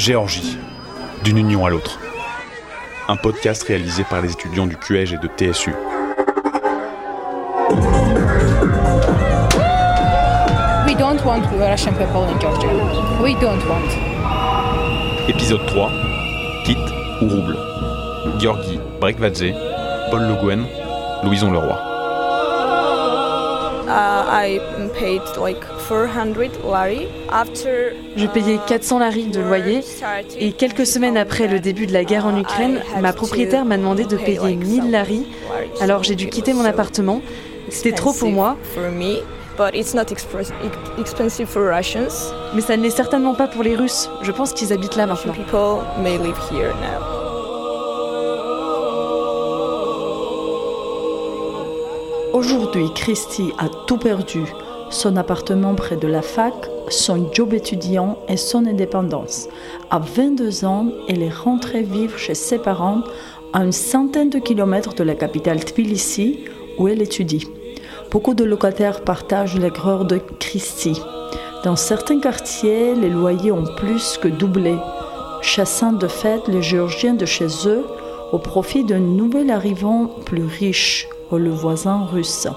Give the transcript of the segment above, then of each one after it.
Géorgie, d'une union à l'autre. Un podcast réalisé par les étudiants du QEG et de TSU. We don't want Russian people in Georgia. We don't want. Épisode 3 Kit ou rouble Georgi Brekvadze, Paul Le Guen, Louison Leroy. Je payais 400 lari de loyer et quelques semaines après le début de la guerre en Ukraine, ma propriétaire m'a demandé de payer 1000 lari. Alors j'ai dû quitter mon appartement. C'était trop pour moi. But it's not expres- expensive for Russians. Mais ça ne l'est certainement pas pour les Russes. Je pense qu'ils habitent là maintenant. Aujourd'hui, Christy a tout perdu. Son appartement près de la fac, son job étudiant et son indépendance. À 22 ans, elle est rentrée vivre chez ses parents à une centaine de kilomètres de la capitale Tbilissi, où elle étudie. Beaucoup de locataires partagent l'aigreur de Christy. Dans certains quartiers, les loyers ont plus que doublé, chassant de fait les Géorgiens de chez eux au profit d'un nouvel arrivant plus riche, le voisin russe.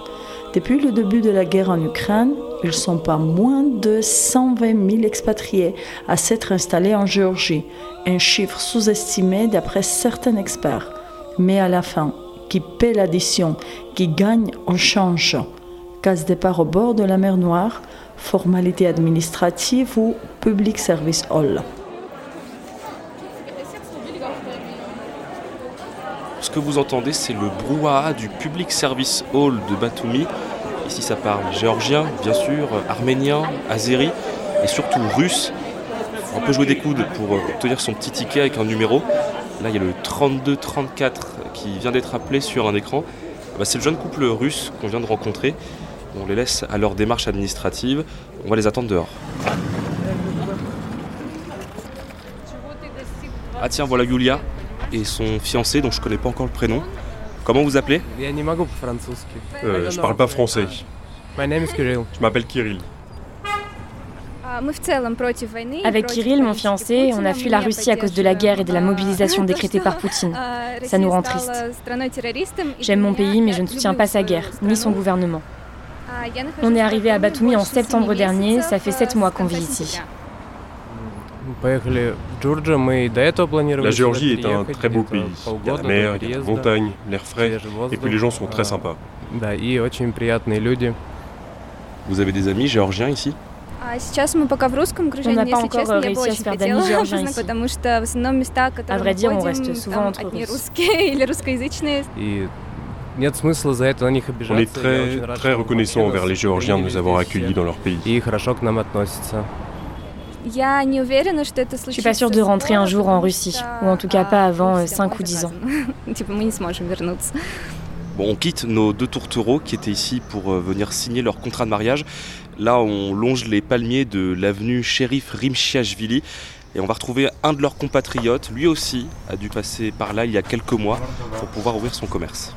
Depuis le début de la guerre en Ukraine, ils sont pas moins de 120 000 expatriés à s'être installés en Géorgie, un chiffre sous-estimé d'après certains experts. Mais à la fin, qui paie l'addition, qui gagne en change Case départ au bord de la mer Noire, formalité administrative ou public service hall. Que vous entendez, c'est le brouhaha du Public Service Hall de Batumi. Ici, ça parle géorgien, bien sûr, arménien, azéri et surtout russe. On peut jouer des coudes pour obtenir son petit ticket avec un numéro. Là, il y a le 3234 qui vient d'être appelé sur un écran. Bah, c'est le jeune couple russe qu'on vient de rencontrer. On les laisse à leur démarche administrative. On va les attendre dehors. Ah tiens, voilà Yulia et son fiancé dont je connais pas encore le prénom. Comment vous appelez? Euh, Je parle pas français. Je m'appelle Kirill. Avec Kirill, mon fiancé, on a fui la Russie à cause de la guerre et de la mobilisation décrétée par Poutine. Ça nous rend triste. J'aime mon pays, mais je ne soutiens pas sa guerre, ni son gouvernement. On est arrivé à Batumi en septembre dernier, ça fait sept mois qu'on vit ici. La Géorgie est un très beau pays. Il y a la mer, il y a la montagne, l'air frais, et puis les gens sont très sympas. Vous avez des amis géorgiens ici? On n'a pas encore réussi à se faire d'amis géorgiens ici. À vrai dire, on reste souvent entre Russes. On est très, très reconnaissant envers les Géorgiens de nous avoir accueillis dans leur pays. Je suis pas sûre de rentrer un jour en Russie, ou en tout cas pas avant 5 ou 10 ans. Bon, on quitte nos deux tourtereaux qui étaient ici pour venir signer leur contrat de mariage. Là, on longe les palmiers de l'avenue Shérif Rimchiashvili et on va retrouver un de leurs compatriotes. Lui aussi a dû passer par là il y a quelques mois pour pouvoir ouvrir son commerce.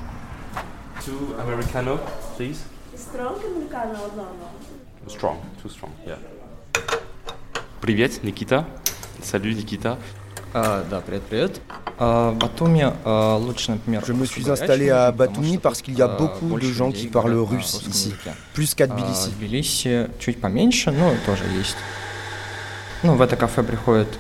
Two americano, please. Strong americano, no, no. Strong, too strong, yeah. Привет, Nikita. Salut, Nikita. Je me suis installé à Batumi parce qu'il y a beaucoup de gens qui parlent russe ici, plus qu'à Tbilissi.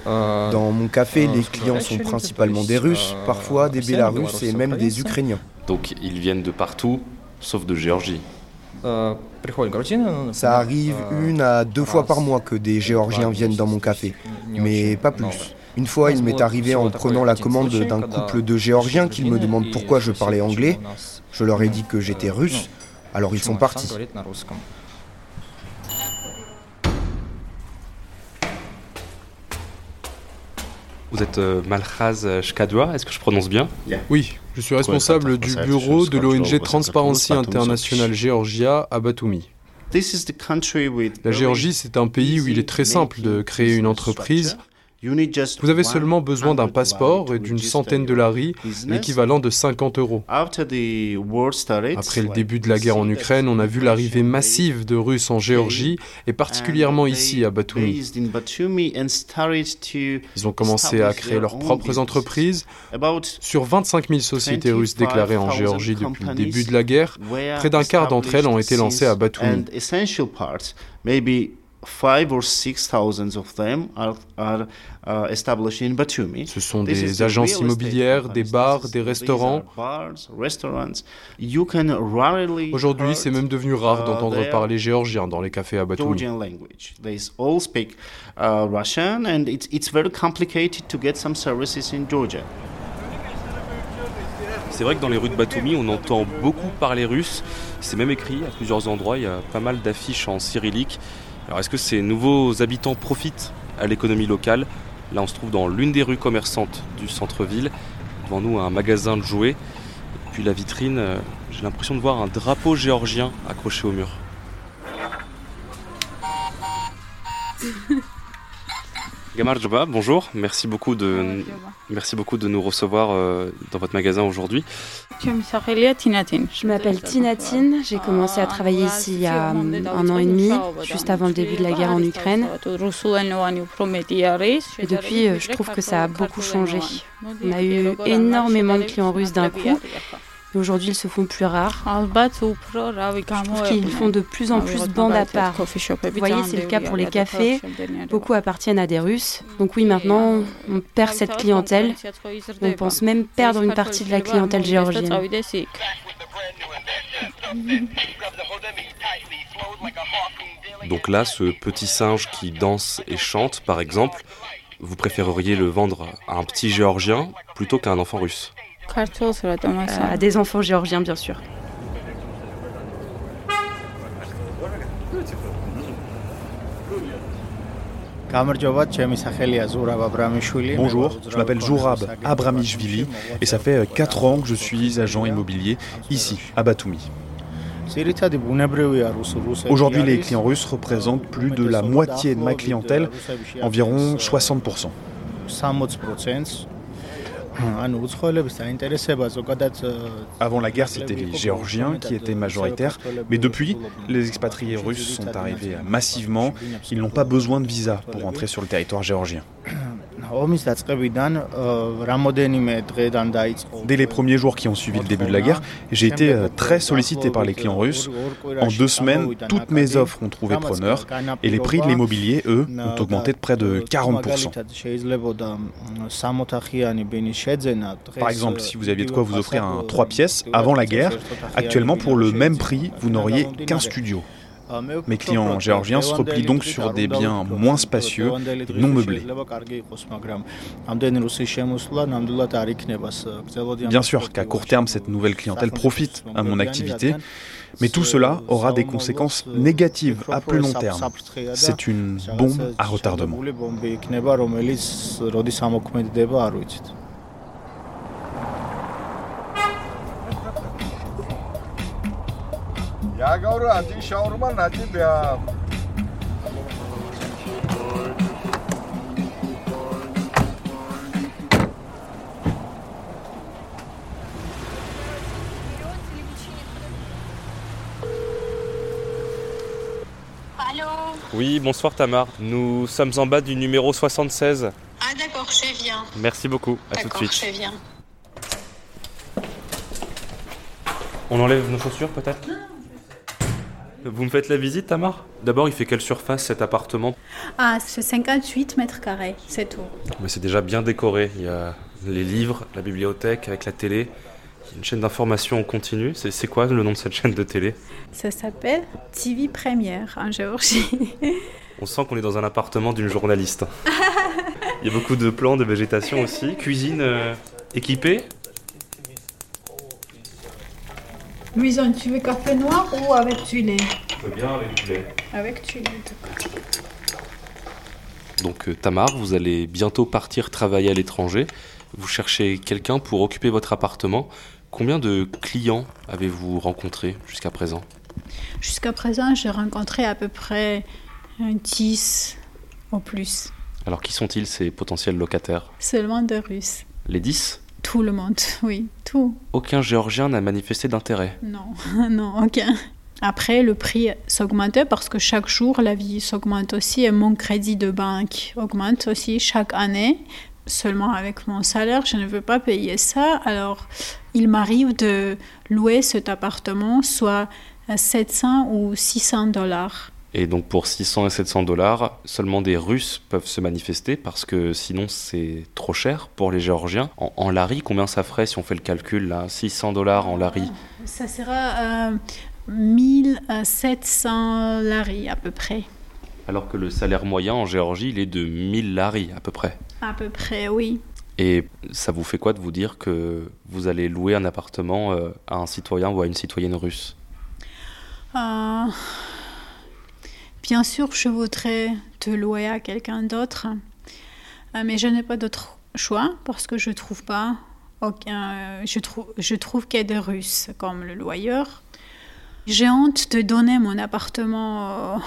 Dans mon café, les clients sont principalement des Russes, parfois des Bélarusses et même des Ukrainiens. Donc ils viennent de partout, sauf de Géorgie. Ça arrive une à deux fois par mois que des Géorgiens viennent dans mon café, mais pas plus. Une fois, il m'est arrivé en prenant la commande d'un couple de Géorgiens qu'ils me demandent pourquoi je parlais anglais. Je leur ai dit que j'étais russe, alors ils sont partis. Vous êtes euh, Malchaz Shkadua, est-ce que je prononce bien Oui, je suis responsable du bureau de l'ONG Transparency International Georgia à Batumi. La Géorgie, c'est un pays où il est très simple de créer une entreprise Vous avez seulement besoin d'un passeport et d'une centaine de laris, l'équivalent de 50 euros. Après le début de la guerre en Ukraine, on a vu l'arrivée massive de Russes en Géorgie et particulièrement ici à Batumi. Ils ont commencé à créer leurs propres entreprises. Sur 25 000 sociétés russes déclarées en Géorgie depuis le début de la guerre, près d'un quart d'entre elles ont été lancées à Batumi. Ce sont des agences immobilières, des bars, des restaurants. Aujourd'hui, c'est même devenu rare uh, d'entendre parler géorgien dans les cafés à Batumi. C'est vrai que dans les rues de Batumi, on entend beaucoup parler russe. C'est même écrit à plusieurs endroits. Il y a pas mal d'affiches en cyrillique. Alors est-ce que ces nouveaux habitants profitent à l'économie locale? Là, on se trouve dans l'une des rues commerçantes du centre-ville. Devant nous, un magasin de jouets. Et puis la vitrine, euh, j'ai l'impression de voir un drapeau géorgien accroché au mur. Gamar Djoba, bonjour. Merci beaucoup de, merci beaucoup de nous recevoir euh, dans votre magasin aujourd'hui. Je m'appelle Tinatine. J'ai commencé à travailler ici il y a un an et demi, juste avant le début de la guerre en Ukraine. Et depuis, euh, je trouve que ça a beaucoup changé. On a eu énormément de clients russes d'un coup aujourd'hui ils se font plus rares. Je qu'ils font de plus en plus bande à part. Vous voyez, c'est le cas pour les cafés. Beaucoup appartiennent à des Russes. Donc oui, maintenant, on perd cette clientèle. On pense même perdre une partie de la clientèle géorgienne. Donc là, ce petit singe qui danse et chante, par exemple, vous préféreriez le vendre à un petit géorgien plutôt qu'à un enfant russe? euh, à des enfants géorgiens, bien sûr. Bonjour, je m'appelle Jourab Abramishvili et ça fait 4 ans que je suis agent immobilier ici, à Batumi. Aujourd'hui, les clients russes représentent plus de la moitié de ma clientèle, environ 60%. Avant la guerre, c'était les Géorgiens qui étaient majoritaires, mais depuis, les expatriés russes sont arrivés massivement. Ils n'ont pas besoin de visa pour entrer sur le territoire géorgien. Dès les premiers jours qui ont suivi le début de la guerre, j'ai été euh, très sollicité par les clients russes. En deux semaines, toutes mes offres ont trouvé preneur et les prix de l'immobilier, eux, ont augmenté de près de 40%. Par exemple, si vous aviez de quoi vous offrir un 3 pièces avant la guerre, actuellement pour le même prix, vous n'auriez qu'un studio. Mes clients géorgiens se replient donc sur des biens moins spacieux et non meublés. Bien sûr qu'à court terme, cette nouvelle clientèle profite à mon activité, mais tout cela aura des conséquences négatives à plus long terme. C'est une bombe à retardement. Oui, bonsoir Tamar. Nous sommes en bas du numéro 76. Ah d'accord, je viens. Merci beaucoup. À tout de suite. je viens. On enlève nos chaussures peut-être? Vous me faites la visite, Tamar? D'abord, il fait quelle surface cet appartement? Ah, c'est 58 mètres carrés, c'est tout. Mais c'est déjà bien décoré. Il y a les livres, la bibliothèque avec la télé. Il y a une chaîne d'information en continu. C'est quoi le nom de cette chaîne de télé? Ça s'appelle TV Première en Géorgie. On sent qu'on est dans un appartement d'une journaliste. Il y a beaucoup de plans de végétation aussi. Cuisine euh, équipée? Louison, tu veux café noir ou avec du lait Je veux bien avec du lait. Avec du lait, Donc euh, Tamar, vous allez bientôt partir travailler à l'étranger. Vous cherchez quelqu'un pour occuper votre appartement. Combien de clients avez-vous rencontrés jusqu'à présent? Jusqu'à présent, j'ai rencontré à peu près 10 au plus. Alors qui sont-ils ces potentiels locataires? Seulement des Russes. Les 10 Tout le monde, oui, tout. Aucun Géorgien n'a manifesté d'intérêt Non, non, aucun. Après, le prix s'augmentait parce que chaque jour, la vie s'augmente aussi et mon crédit de banque augmente aussi chaque année. Seulement avec mon salaire, je ne veux pas payer ça. Alors, il m'arrive de louer cet appartement soit à 700 ou 600 dollars. Et donc pour 600 et 700 dollars, seulement des Russes peuvent se manifester parce que sinon c'est trop cher pour les Géorgiens. En, en, lari, combien ça ferait si on fait le calcul là? 600 dollars en lari Ça sera euh, 1700 lari à peu près. Alors que le salaire moyen en Géorgie, il est de 1000 lari à peu près. À peu près, oui. Et ça vous fait quoi de vous dire que vous allez louer un appartement euh, à un citoyen ou à une citoyenne russe? Euh, Bien sûr, je voudrais te louer à quelqu'un d'autre, euh, mais je n'ai pas d'autre choix parce que je trouve pas aucun. Je trouve, je trouve qu'il y a des Russes comme le loyeur. J'ai honte de donner mon appartement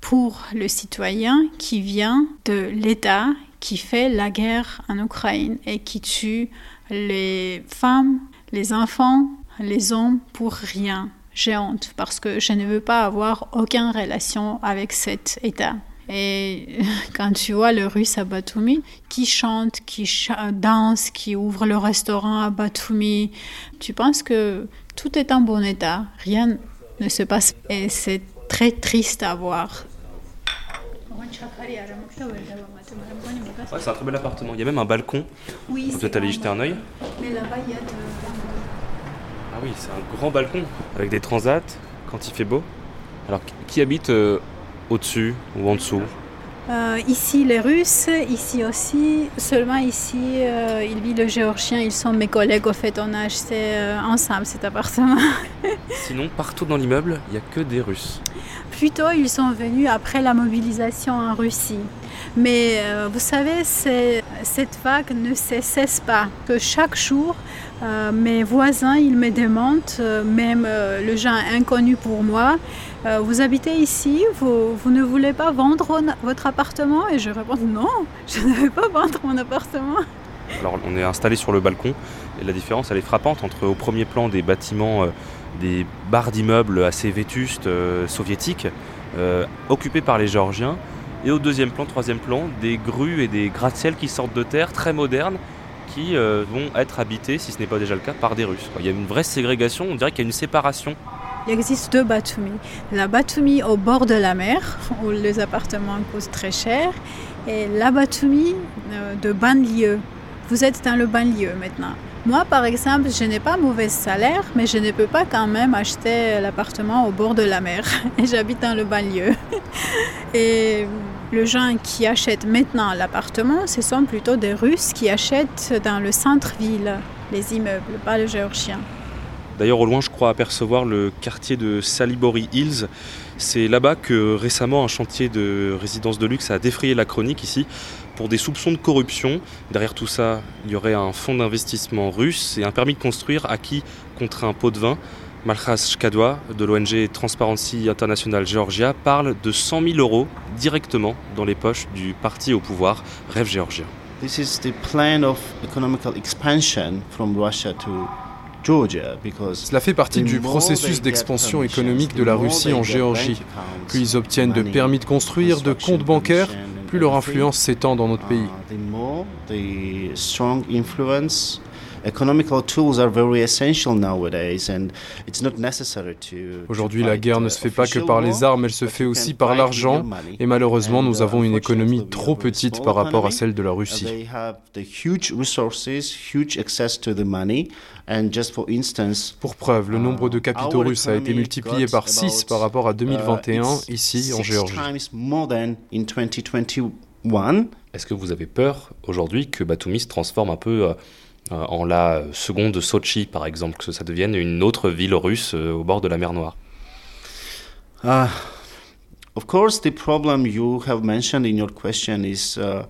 pour le citoyen qui vient de l'État qui fait la guerre en Ukraine et qui tue les femmes, les enfants, les hommes pour rien. J'ai honte parce que je ne veux pas avoir aucune relation avec cet État. Et quand tu vois le russe à Batumi qui chante, qui danse, qui ouvre le restaurant à Batumi, tu penses que tout est en bon état, rien ne se passe. Et c'est très triste à voir. Ouais, c'est un très bel appartement. Il y a même un balcon. Oui, Vous êtes allé jeter un œil Mais là-bas, il y a de... Oui, c'est un grand balcon avec des transats quand il fait beau. Alors, qui habite euh, au-dessus ou en dessous? Euh, ici les Russes, ici aussi. Seulement ici, euh, il vit le Géorgien. Ils sont mes collègues. Au fait, on a acheté euh, ensemble cet appartement. Sinon, partout dans l'immeuble, il n'y a que des Russes. Plutôt, ils sont venus après la mobilisation en Russie. Mais euh, vous savez, cette vague ne cesse pas. Que chaque jour, euh, mes voisins, ils me demandent, euh, même le gens inconnu pour moi, vous habitez ici, vous, ne voulez pas vendre votre appartement? Et je réponds non, je ne veux pas vendre mon appartement. Alors on est installé sur le balcon et la différence elle est frappante entre au premier plan des bâtiments, des barres d'immeubles assez vétustes soviétiques, occupés par les Géorgiens, et au deuxième plan, troisième plan, des grues et des gratte-ciels qui sortent de terre, très modernes, qui euh, vont être habités, si ce n'est pas déjà le cas, par des Russes. Il y a une vraie ségrégation, on dirait qu'il y a une séparation. Il existe deux Batumi. La Batumi au bord de la mer, où les appartements coûtent très cher, et la Batumi euh, de banlieue. Vous êtes dans le banlieue maintenant. Moi, par exemple, je n'ai pas mauvais salaire, mais je ne peux pas quand même acheter l'appartement au bord de la mer. Et j'habite dans le banlieue. Et les gens qui achètent maintenant l'appartement, ce sont plutôt des Russes qui achètent dans le centre-ville les immeubles, pas les Géorgiens. D'ailleurs, au loin, je crois apercevoir le quartier de Salibori Hills. C'est là-bas que récemment un chantier de résidence de luxe a défrayé la chronique ici pour des soupçons de corruption. Derrière tout ça, il y aurait un fonds d'investissement russe et un permis de construire acquis contre un pot de vin. Malchas Shkadwa de l'ONG Transparency International Georgia parle de 100 000 euros directement dans les poches du parti au pouvoir, Rêve géorgien. This is the plan of economical expansion from Russia to cela fait partie du processus d'expansion économique de la Russie en Géorgie. Plus ils obtiennent de permis de construire, de comptes bancaires, plus leur influence s'étend dans notre pays. Aujourd'hui, la guerre ne se fait pas que par les armes, elle se fait aussi par l'argent. Et malheureusement, nous avons une économie trop petite par rapport à celle de la Russie. Pour preuve, le nombre de capitaux russes a été multiplié par 6 par rapport à 2021 ici en Géorgie. Est-ce que vous avez peur aujourd'hui que Batumi se transforme un peu euh, en la seconde Sochi, par exemple, que ça devienne une autre ville russe euh, au bord de la mer Noire. Uh, Of course, the problem you have mentioned in your question is uh,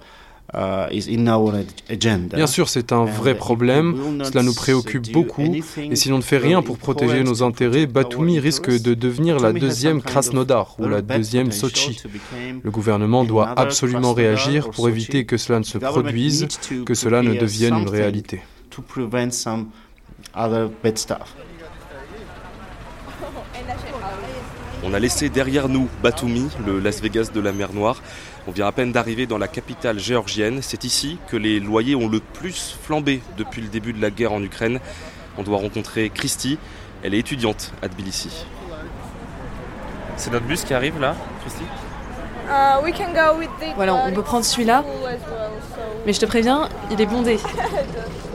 Bien sûr, c'est un vrai problème, cela nous préoccupe beaucoup, et si l'on ne fait rien pour protéger nos intérêts, Batumi risque de devenir la deuxième Krasnodar ou la deuxième Sochi. Le gouvernement doit absolument réagir pour éviter que cela ne se produise, que cela ne devienne une réalité. On a laissé derrière nous Batumi, le Las Vegas de la mer Noire. On vient à peine d'arriver dans la capitale géorgienne. C'est ici que les loyers ont le plus flambé depuis le début de la guerre en Ukraine. On doit rencontrer Christy. Elle est étudiante à Tbilissi. C'est notre bus qui arrive là, Christy? Uh, Voilà, on peut prendre celui-là. Mais je te préviens, il est bondé.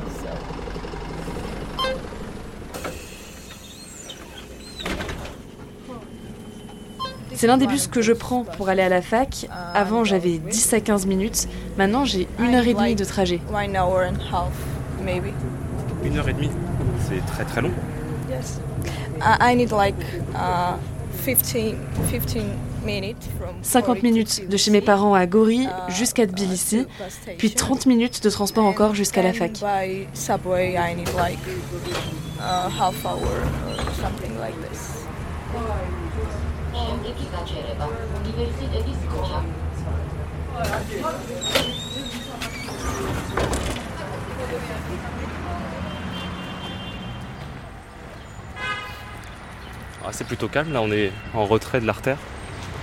C'est l'un des bus que je prends pour aller à la fac. Avant, j'avais 10 à 15 minutes. Maintenant, j'ai une heure et demie de trajet. Une heure et demie C'est très très long. Yes. 50 minutes de chez mes parents à Gori jusqu'à Tbilissi, puis 30 minutes de transport encore jusqu'à la fac. Ah, c'est plutôt calme là, on est en retrait de l'artère.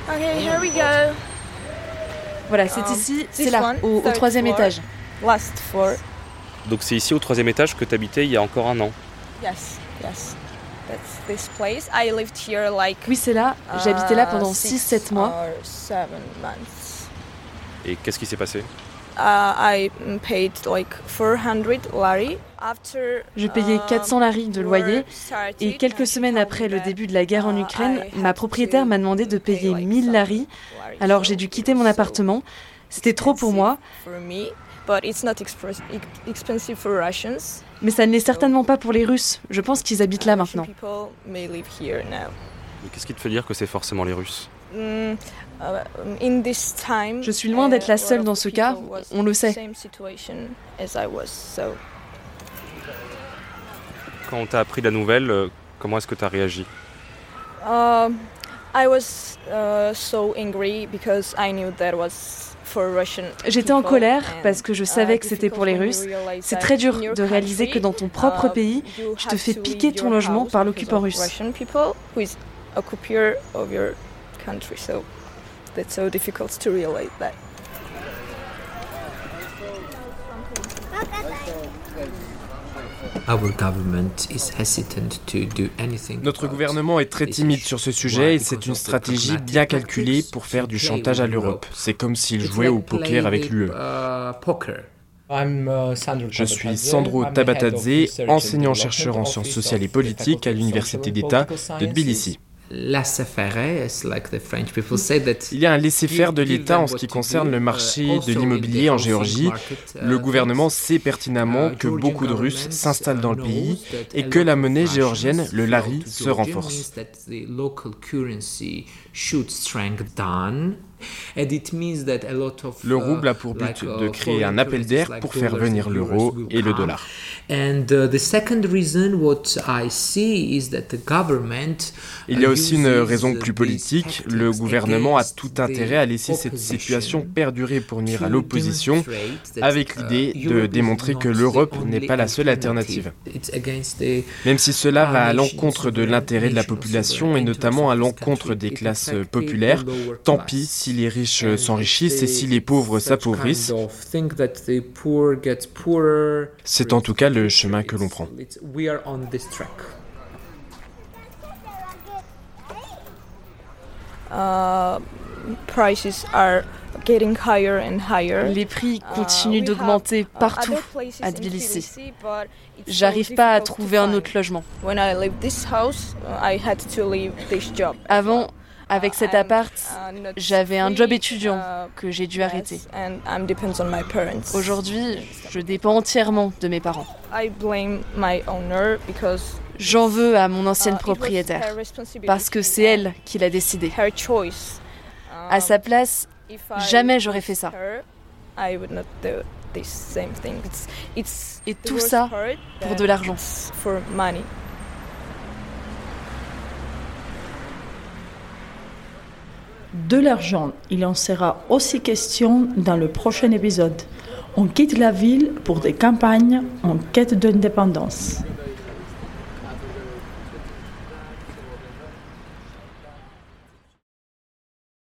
here we go. Voilà, c'est um, ici, c'est là, au, troisième étage. Last floor. Donc c'est ici au troisième étage que tu habitais il y a encore un an. Yes, yes. Oui, c'est là. J'habitais là pendant 6-7 mois. Et qu'est-ce qui s'est passé? Uh, Je payais 400 lari de loyer et quelques semaines après le début de la guerre en uh, Ukraine, ma propriétaire m'a demandé de payer 1000 lari. Alors j'ai dû quitter mon appartement. C'était trop pour moi. Mais ça ne l'est certainement pas pour les Russes. Je pense qu'ils habitent là maintenant. Mais qu'est-ce qui te fait dire que c'est forcément les Russes? Mm, uh, Je suis loin d'être la seule dans ce cas, on le sait. Quand on t'a appris la nouvelle, euh, comment est-ce que tu as réagi? Uh, I was uh, so angry because I knew that was J'étais en colère parce que je uh, savais que c'était pour les Russes. C'est très dur de réaliser que dans ton propre uh, pays, tu te fais piquer ton logement par l'occupant russe. Notre gouvernement est très timide sur ce sujet et c'est une stratégie bien calculée pour faire du chantage à l'Europe. C'est comme s'il jouait au poker avec l'UE. Uh, Je suis Sandro Tabatadze, enseignant-chercheur en sciences sociales et politiques à l'Université d'État de Tbilissi. Il y a un laisser-faire de l'État en ce qui concerne le marché de l'immobilier en Géorgie. Le gouvernement sait pertinemment que beaucoup de Russes s'installent dans le pays et que la monnaie géorgienne, le lari, se renforce. Le rouble a pour but de créer un appel d'air pour faire venir l'euro et le dollar. Il y a aussi une raison plus politique. Le gouvernement a tout intérêt à laisser cette situation perdurer pour nuire à l'opposition, avec l'idée de démontrer que l'Europe n'est pas la seule alternative. Même si cela va à l'encontre de l'intérêt de la population et notamment à l'encontre des classes populaires, tant pis si les riches s'enrichissent et si les pauvres s'appauvrissent. C'est en tout cas le chemin que l'on prend. Les prix uh, continuent d'augmenter uh, partout à Tbilissi. J'arrive pas à trouver un autre logement. Avant, avec cet appart, j'avais un job étudiant que j'ai dû arrêter. Aujourd'hui, je dépends entièrement de mes parents. J'en veux à mon ancienne propriétaire parce que c'est elle qui l'a décidé. À sa place, jamais j'aurais fait ça. Et tout ça pour de l'argent. De l'argent, il en sera aussi question dans le prochain épisode. On quitte la ville pour des campagnes en quête d'indépendance.